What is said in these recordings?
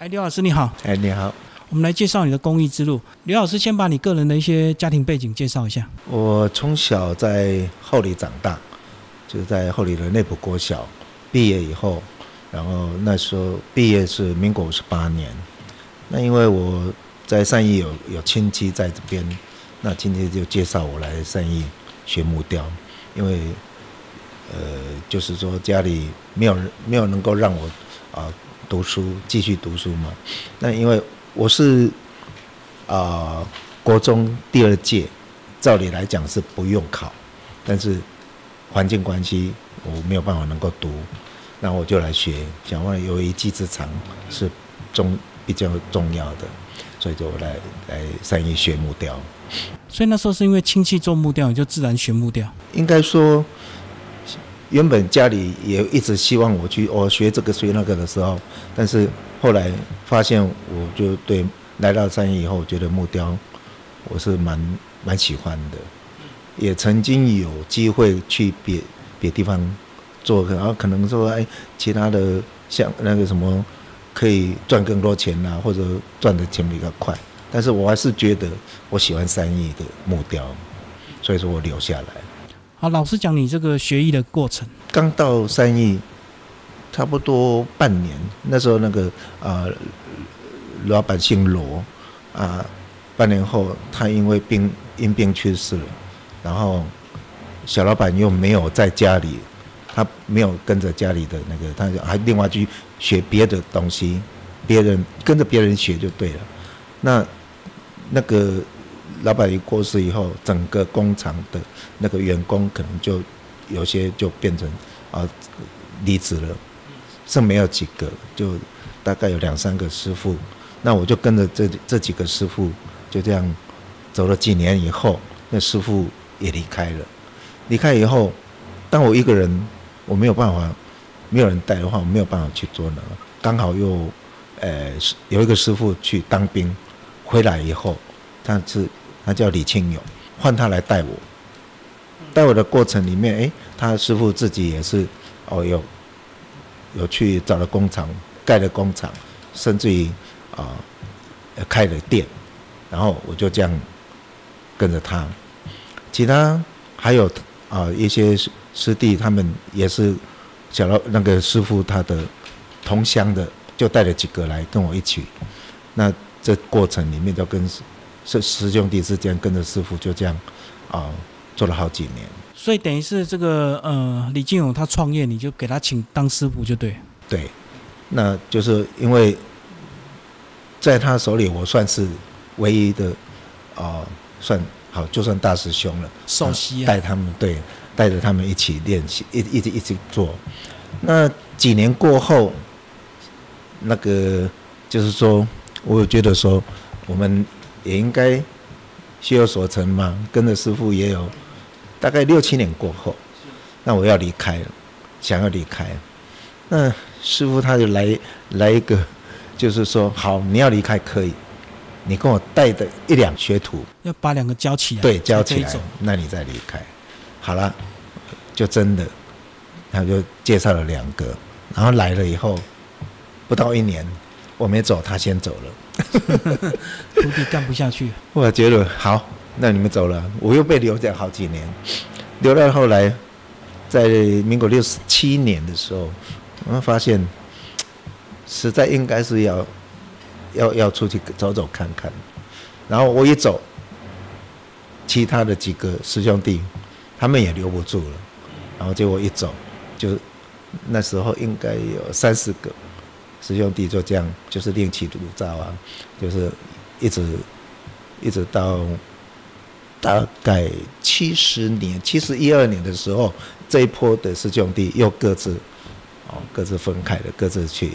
哎，刘老师你好，哎，你好，我们来介绍你的公益之路。刘老师先把你个人的一些家庭背景介绍一下。我从小在后里长大，就是在后里的内部国小毕业以后，然后那时候毕业是民国五十八年。那因为我在善义有有亲戚在这边，那亲戚就介绍我来善义学木雕，因为呃，就是说家里没有人没有能够让我啊读书继续读书嘛。那因为我是啊国中第二届，照理来讲是不用考，但是环境关系我没有办法能够读，那我就来学，想问有一技之长是中。比较重要的，所以就来来善于学木雕。所以那时候是因为亲戚做木雕，你就自然学木雕。应该说，原本家里也一直希望我去我学这个学那个的时候，但是后来发现，我就对来到三义以后，觉得木雕我是蛮蛮喜欢的，也曾经有机会去别别地方做，然后可能说哎，其他的像那个什么。可以赚更多钱呐，或者赚的钱比较快，但是我还是觉得我喜欢三义的木雕，所以说我留下来。好，老师讲你这个学艺的过程。刚到三亿，差不多半年，那时候那个啊，老板姓罗啊，半年后他因为病因病去世了，然后小老板又没有在家里。他没有跟着家里的那个，他就还另外去学别的东西，别人跟着别人学就对了。那那个老板一过世以后，整个工厂的那个员工可能就有些就变成啊离职了，剩没有几个，就大概有两三个师傅。那我就跟着这这几个师傅就这样走了几年以后，那师傅也离开了。离开以后，当我一个人。我没有办法，没有人带的话，我没有办法去做呢。刚好又，呃，有一个师傅去当兵，回来以后，他是他叫李庆勇，换他来带我。带我的过程里面，哎，他师傅自己也是，哦，有有去找了工厂，盖了工厂，甚至于啊，开了店，然后我就这样跟着他。其他还有啊一些。师弟他们也是小老那个师傅他的同乡的，就带了几个来跟我一起。那这过程里面就跟师师兄弟之间跟着师傅就这样啊做了好几年。所以等于是这个呃李金勇他创业，你就给他请当师傅就对。对，那就是因为在他手里，我算是唯一的啊算好，就算大师兄了。首席带他们对。带着他们一起练习，一一直一直做。那几年过后，那个就是说，我觉得说，我们也应该学有所成嘛。跟着师傅也有大概六七年过后，那我要离开了，想要离开。那师傅他就来来一个，就是说，好，你要离开可以，你跟我带的一两学徒，要把两个交起来，对，交起来，那你再离开。好了。就真的，他就介绍了两个，然后来了以后，不到一年，我没走，他先走了，徒弟干不下去。我觉得好，那你们走了，我又被留在好几年，留到后来，在民国六十七年的时候，我们发现，实在应该是要，要要出去走走看看，然后我一走，其他的几个师兄弟，他们也留不住了。然后结果一走，就那时候应该有三四个师兄弟就这样，就是另起炉灶啊，就是一直一直到大概七十年，七十一二年的时候，这一波的师兄弟又各自哦各自分开了，各自去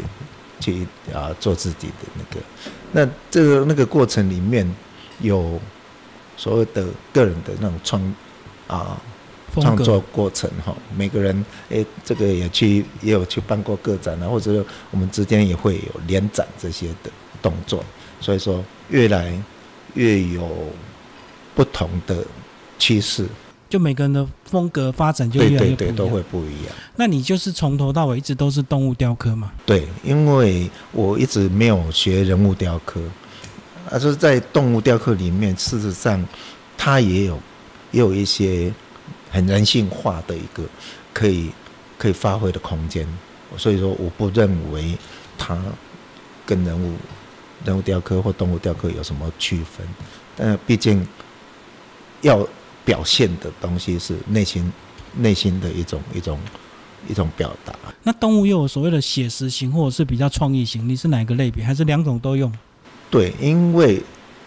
去啊做自己的那个。那这个那个过程里面有所谓的个人的那种创啊。创作过程哈，每个人诶，这个也去也有去办过个展啊，或者我们之间也会有联展这些的动作，所以说越来越有不同的趋势。就每个人的风格发展就越来对对对，越不一样。都会不一样。那你就是从头到尾一直都是动物雕刻嘛？对，因为我一直没有学人物雕刻，啊，就是在动物雕刻里面，事实上它也有也有一些很人性化的一个可以可以发挥的空间，所以说我不认为它跟人物人物雕刻或动物雕刻有什么区分，但毕竟要表现的东西是内心内心的一种一种一种表达。那动物又有所谓的写实型或者是比较创意型，你是哪一个类别？还是两种都用？对，因为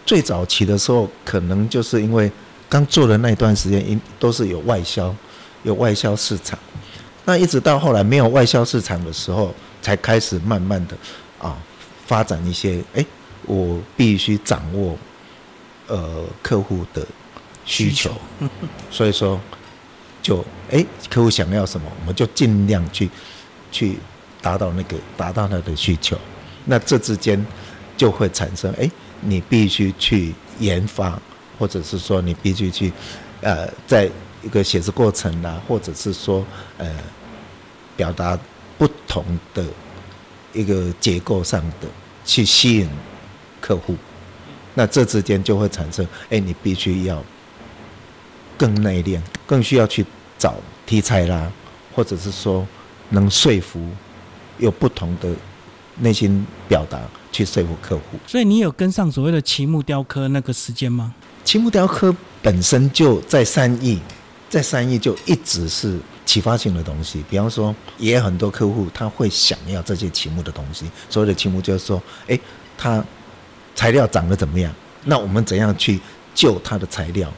最早期的时候，可能就是因为刚做的那一段时间，因都是有外销，有外销市场。那一直到后来没有外销市场的时候，才开始慢慢的啊发展一些，哎，我必须掌握呃客户的需求，所以说就哎客户想要什么，我们就尽量去去达到那个达到他的需求。那这之间就会产生，哎，你必须去研发，或者是说你必须去，呃，在一个写字过程啦，或者是说，呃，表达不同的一个结构上的去吸引客户，那这之间就会产生，哎，你必须要更内敛，更需要去找题材啦，或者是说能说服有不同的内心表达去说服客户。所以你有跟上所谓的旗木雕刻那个时间吗？旗木雕刻本身就在三义，在三义就一直是启发性的东西。比方说，也有很多客户他会想要这些旗木的东西。所谓的旗木就是说，诶，它材料长得怎么样？那我们怎样去救它的材料？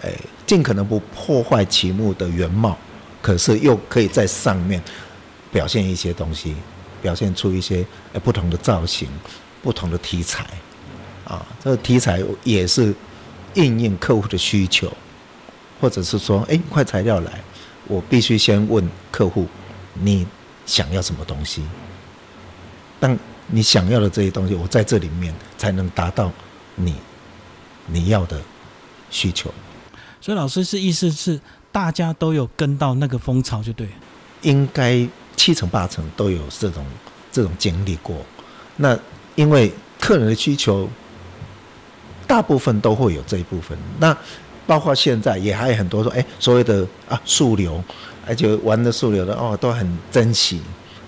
诶，尽可能不破坏旗木的原貌，可是又可以在上面表现一些东西，表现出一些呃不同的造型、不同的题材。啊，这个题材也是应应客户的需求，或者是说，哎，一块材料来，我必须先问客户，你想要什么东西？当你想要的这些东西，我在这里面才能达到你你要的需求。所以老师是意思是大家都有跟到那个风潮就对。应该七成八成都有这种这种经历过。那因为客人的需求，大部分都会有这一部分。那包括现在也还有很多说，哎，所谓的啊树流，而且玩的树流的哦都很珍惜，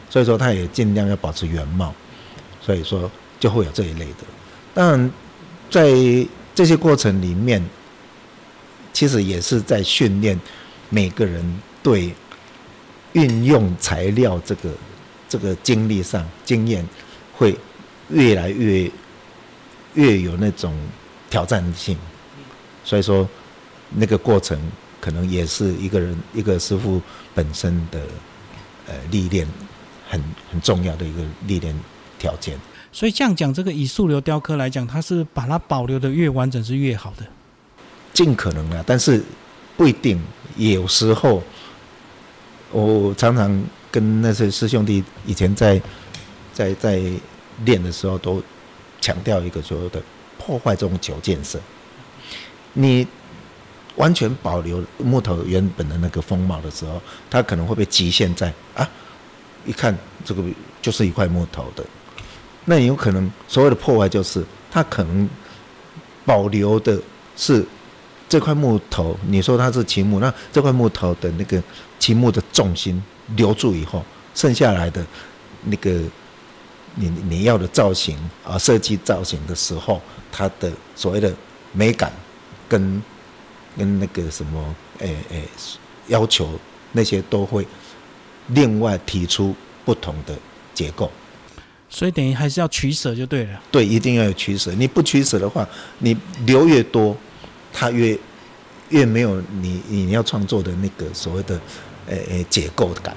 所以说他也尽量要保持原貌，所以说就会有这一类的。当然，在这些过程里面，其实也是在训练每个人对运用材料这个这个经历上经验，会越来越越有那种挑战性。所以说，那个过程可能也是一个人一个师傅本身的呃历练很很重要的一个历练条件。所以这样讲，这个以素流雕刻来讲，它是把它保留的越完整是越好的。尽可能啊，但是不一定。有时候，我常常跟那些师兄弟以前在在在练的时候，都强调一个所谓的破坏这种九件色。你完全保留木头原本的那个风貌的时候，它可能会被局限在啊，一看这个就是一块木头的。那有可能所谓的破坏，就是它可能保留的是这块木头。你说它是秦木，那这块木头的那个秦木的重心留住以后，剩下来的那个你你要的造型啊，设计造型的时候，它的所谓的美感跟跟那个什么诶诶要求那些都会另外提出不同的结构。所以等于还是要取舍就对了。对，一定要有取舍。你不取舍的话，你留越多，它越越没有你你要创作的那个所谓的呃呃结构感。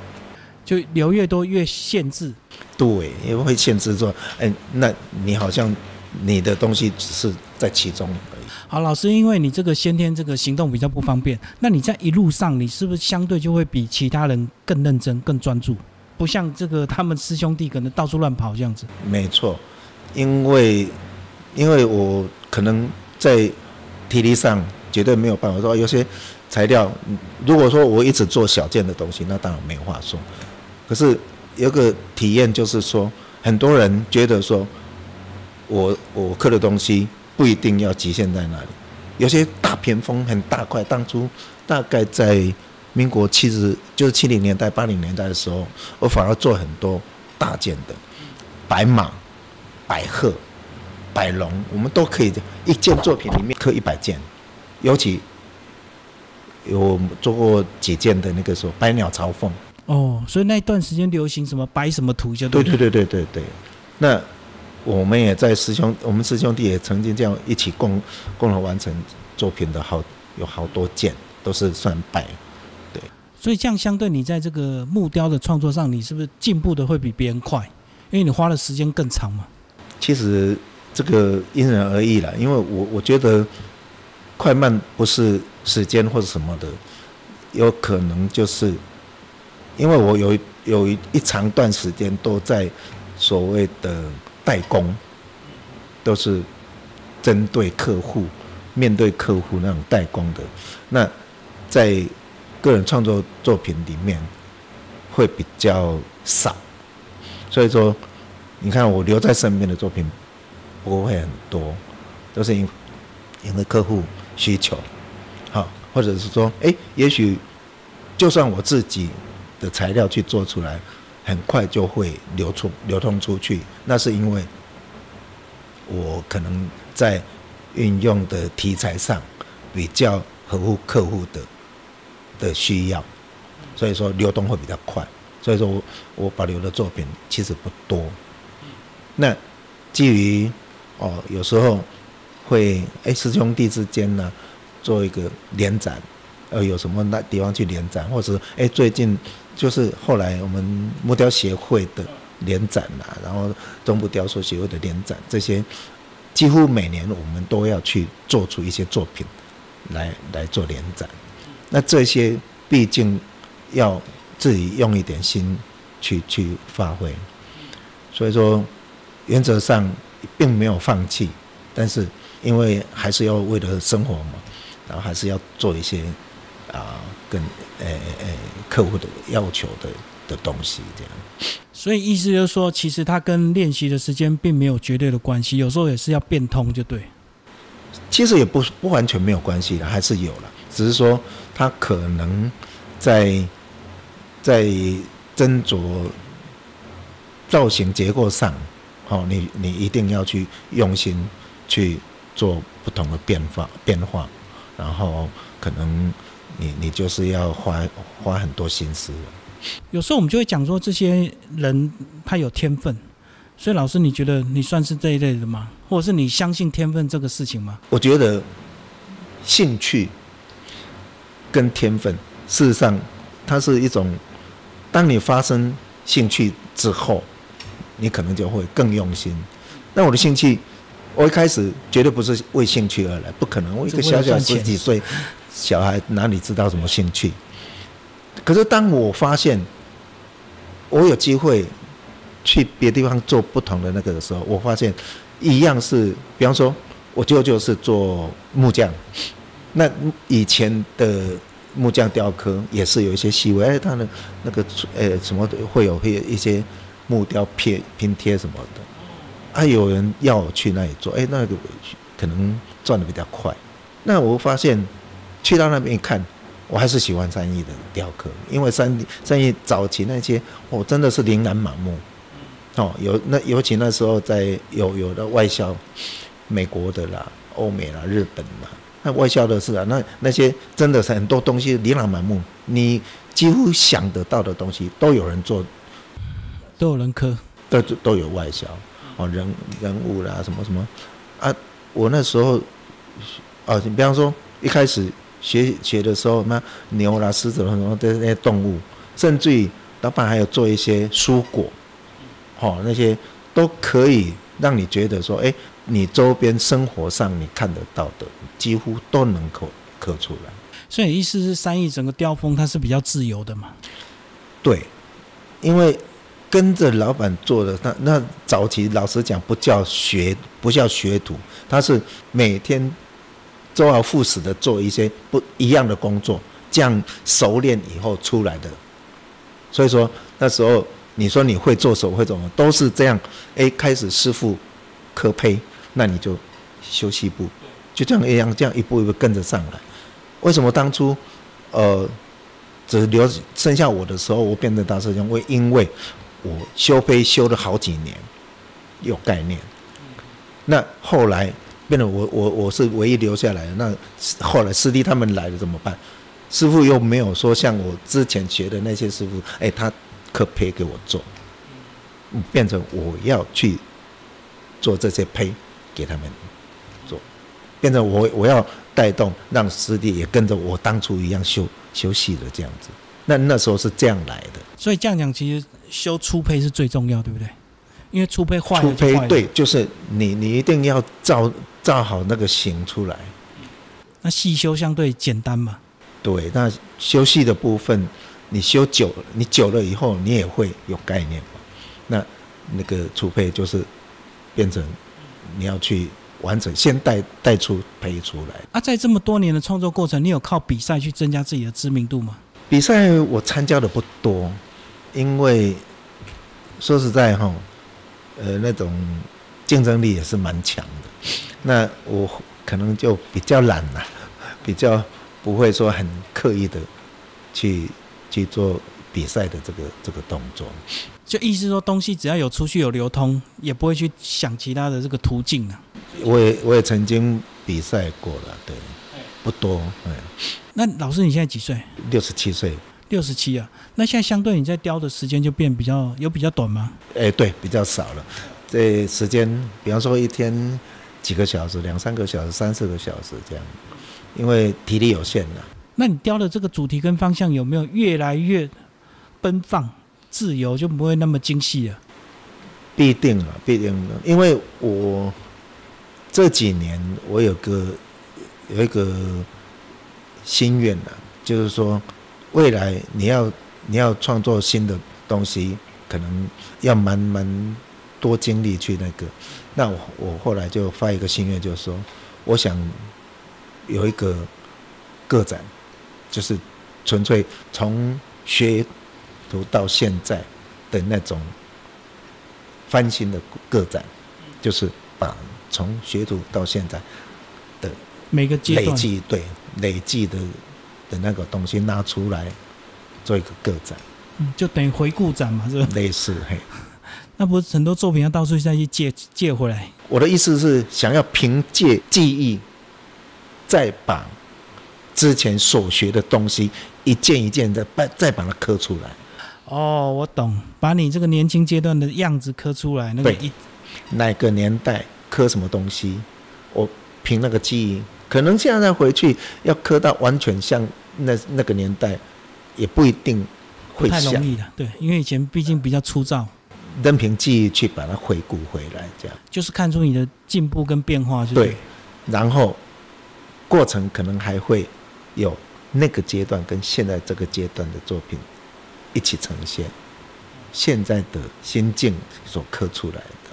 就留越多越限制。对，因为会限制说，哎，那你好像你的东西只是在其中而已。好，老师，因为你这个先天这个行动比较不方便，那你在一路上，你是不是相对就会比其他人更认真、更专注？不像这个他们师兄弟可能到处乱跑这样子。没错，因为因为我可能在体力上绝对没有办法说，有些材料，如果说我一直做小件的东西，那当然没话说。可是有个体验就是说，很多人觉得说，我我刻的东西不一定要局限在那里。有些大屏风很大块，当初大概在民国七十，就是七零年代、八零年代的时候，我反而做很多大件的，白马、白鹤、白龙，我们都可以一件作品里面刻一百件，尤其。有做过几件的那个时候，百鸟朝凤。哦，所以那一段时间流行什么摆什么图就对对对对对对。那我们也在师兄，我们师兄弟也曾经这样一起共共同完成作品的好有好多件，都是算摆。对。所以这样相对你在这个木雕的创作上，你是不是进步的会比别人快？因为你花的时间更长嘛。其实这个因人而异了，因为我我觉得快慢不是。时间或者什么的，有可能就是，因为我有有一一长段时间都在所谓的代工，都是针对客户、面对客户那种代工的。那在个人创作作品里面会比较少，所以说，你看我留在身边的作品不会很多，都是因因为客户需求。好，或者是说，哎，也许就算我自己的材料去做出来，很快就会流出流通出去。那是因为我可能在运用的题材上比较合乎客户的的需要，所以说流动会比较快。所以说我我保留的作品其实不多。那基于哦，有时候会哎师兄弟之间呢。做一个联展，呃，有什么那地方去联展，或者哎，最近就是后来我们木雕协会的联展啦，然后中部雕塑协会的联展，这些几乎每年我们都要去做出一些作品来来做联展。那这些毕竟要自己用一点心去去发挥，所以说原则上并没有放弃，但是因为还是要为了生活嘛。然后还是要做一些啊，跟呃呃客户的要求的的东西，这样。所以意思就是说，其实它跟练习的时间并没有绝对的关系，有时候也是要变通，就对。其实也不不完全没有关系的，还是有了，只是说它可能在在斟酌造型结构上，好，你你一定要去用心去做不同的变化变化。然后可能你你就是要花花很多心思。有时候我们就会讲说，这些人他有天分，所以老师你觉得你算是这一类的吗？或者是你相信天分这个事情吗？我觉得兴趣跟天分，事实上它是一种，当你发生兴趣之后，你可能就会更用心。那我的兴趣。我一开始绝对不是为兴趣而来，不可能。我一个小小十几岁小孩哪里知道什么兴趣？可是当我发现我有机会去别地方做不同的那个的时候，我发现一样是，比方说，我舅舅是做木匠，那以前的木匠雕刻也是有一些细微，哎，他的那个呃什么会有会有一些木雕片拼贴什么的。啊，有人要我去那里做，哎，那个可能赚的比较快。那我发现去到那边一看，我还是喜欢三义的雕刻，因为三三义早期那些，哦，真的是琳琅满目。哦，有那尤其那时候在有有的外销，美国的啦、欧美啦、日本啦，那外销的是啊，那那些真的是很多东西琳琅满目，你几乎想得到的东西都有人做，都有人刻，都都有外销。哦，人人物啦，什么什么啊？我那时候，哦，你比方说一开始学学的时候，那牛啦、狮子什么的那些动物，甚至于老板还有做一些蔬果，哦，那些都可以让你觉得说，哎，你周边生活上你看得到的，几乎都能够刻出来。所以意思是，三义整个雕风它是比较自由的嘛？对，因为。跟着老板做的，那那早期老实讲不叫学，不叫学徒，他是每天周而复始的做一些不一样的工作，这样熟练以后出来的。所以说那时候你说你会做手会怎么都是这样，哎，开始师傅刻胚，那你就修细部，就这样一样，这样一步一步跟着上来。为什么当初呃只留剩下我的时候，我变成大师兄？为因为我修胚修了好几年，有概念。那后来变得我我我是唯一留下来的。那后来师弟他们来了怎么办？师傅又没有说像我之前学的那些师傅，哎，他可胚给我做，变成我要去做这些胚给他们做，变成我我要带动让师弟也跟着我当初一样修修细的这样子。那那时候是这样来的。所以这样讲，其实修初胚是最重要，对不对？因为初胚坏了粗胚对，就是你你一定要照照好那个形出来。那细修相对简单嘛？对，那修细的部分，你修久了，你久了以后，你也会有概念嘛。那那个粗胚就是变成你要去完整，先带带出胚出来。啊，在这么多年的创作过程，你有靠比赛去增加自己的知名度吗？比赛我参加的不多，因为说实在哈。呃，那种竞争力也是蛮强的。那我可能就比较懒了，比较不会说很刻意的去去做比赛的这个这个动作。就意思说，东西只要有出去有流通，也不会去想其他的这个途径啊。我也我也曾经比赛过了，对，不多。嗯。那老师你现在几岁？六十七岁。六十七啊，那现在相对你在雕的时间就变比较有比较短吗？哎，对，比较少了。这时间，比方说一天几个小时，两三个小时，三四个小时这样，因为体力有限了。那你雕的这个主题跟方向有没有越来越奔放、自由，就不会那么精细了？必定了，必定了，因为我这几年我有个有一个心愿了，就是说。未来你要你要创作新的东西，可能要蛮蛮多精力去那个。那我我后来就发一个心愿，就是说，我想有一个个展，就是纯粹从学徒到现在的那种翻新的个展，就是把从学徒到现在的每个阶段累计对累计的。的那个东西拿出来做一个个展，嗯，就等于回顾展嘛，是吧？类似嘿，那不是很多作品要到处再去借借回来。我的意思是，想要凭借记忆，再把之前所学的东西一件一件的把再把它刻出来。哦，我懂，把你这个年轻阶段的样子刻出来。那个一哪个年代刻什么东西，我凭那个记忆，可能现在回去要刻到完全像。那那个年代也不一定会太容易的，对，因为以前毕竟比较粗糙，任凭记忆去把它回顾回来，这样就是看出你的进步跟变化是，对。然后过程可能还会有那个阶段跟现在这个阶段的作品一起呈现，现在的心境所刻出来的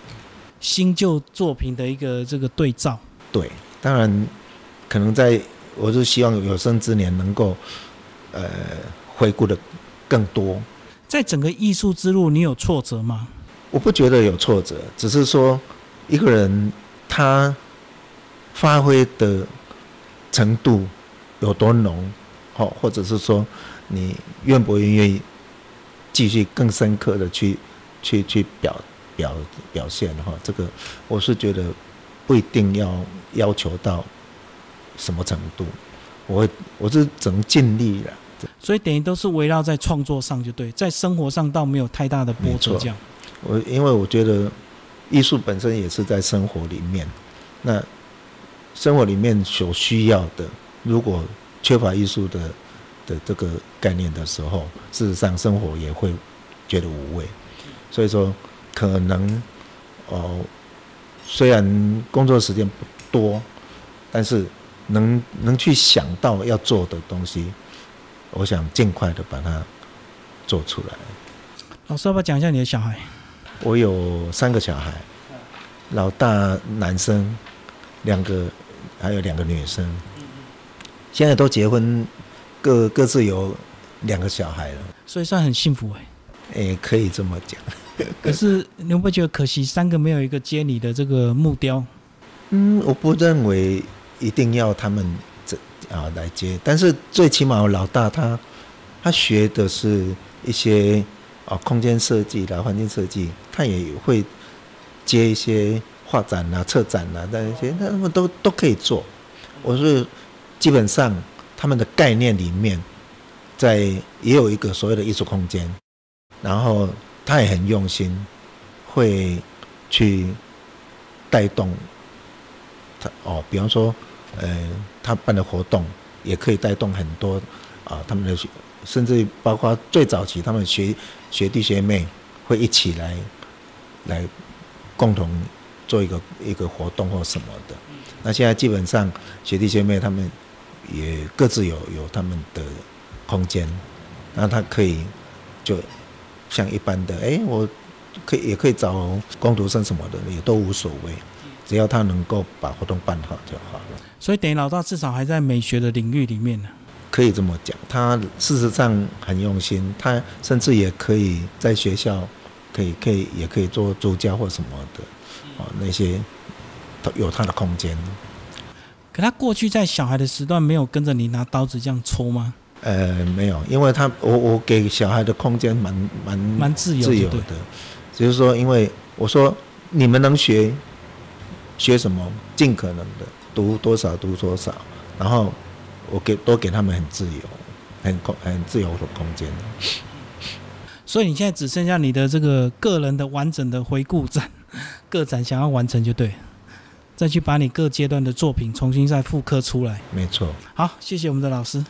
新旧作品的一个这个对照，对，当然可能在。我是希望有生之年能够，呃，回顾的更多。在整个艺术之路，你有挫折吗？我不觉得有挫折，只是说一个人他发挥的程度有多浓，好，或者是说你愿不愿意继续更深刻的去去去表表表现的话，这个我是觉得不一定要要求到。什么程度？我我是只能尽力了。所以等于都是围绕在创作上就对，在生活上倒没有太大的波折。这样，我因为我觉得艺术本身也是在生活里面。那生活里面所需要的，如果缺乏艺术的的这个概念的时候，事实上生活也会觉得无味。所以说，可能哦，虽然工作时间不多，但是。能能去想到要做的东西，我想尽快的把它做出来。老师，要不要讲一下你的小孩？我有三个小孩，老大男生，两个，还有两个女生。现在都结婚，各各自有两个小孩了，所以算很幸福哎。诶，可以这么讲。可是你会不会觉得可惜，三个没有一个接你的这个木雕？嗯，我不认为一定要他们这啊来接，但是最起码老大他他学的是一些啊空间设计啦、环境设计，他也会接一些画展啊、策展啊，那些他们都都可以做。我是基本上他们的概念里面，在也有一个所谓的艺术空间，然后他也很用心，会去带动。他哦，比方说，呃，他办的活动也可以带动很多啊，他们的甚至包括最早期他们学学弟学妹会一起来来共同做一个一个活动或什么的。那现在基本上学弟学妹他们也各自有有他们的空间，那他可以就像一般的，哎，我可以也可以找工读生什么的，也都无所谓。只要他能够把活动办好就好了。所以等于老大至少还在美学的领域里面呢。可以这么讲，他事实上很用心，他甚至也可以在学校，可以可以也可以做助教或什么的，哦，那些都有他的空间。可他过去在小孩的时段没有跟着你拿刀子这样抽吗？呃，没有，因为他我我给小孩的空间蛮蛮蛮自由自由的，就是说，因为我说你们能学。学什么，尽可能的读多少读多少，然后我给多给他们很自由，很空很自由的空间。所以你现在只剩下你的这个个人的完整的回顾展，个展想要完成就对，再去把你各阶段的作品重新再复刻出来。没错。好，谢谢我们的老师。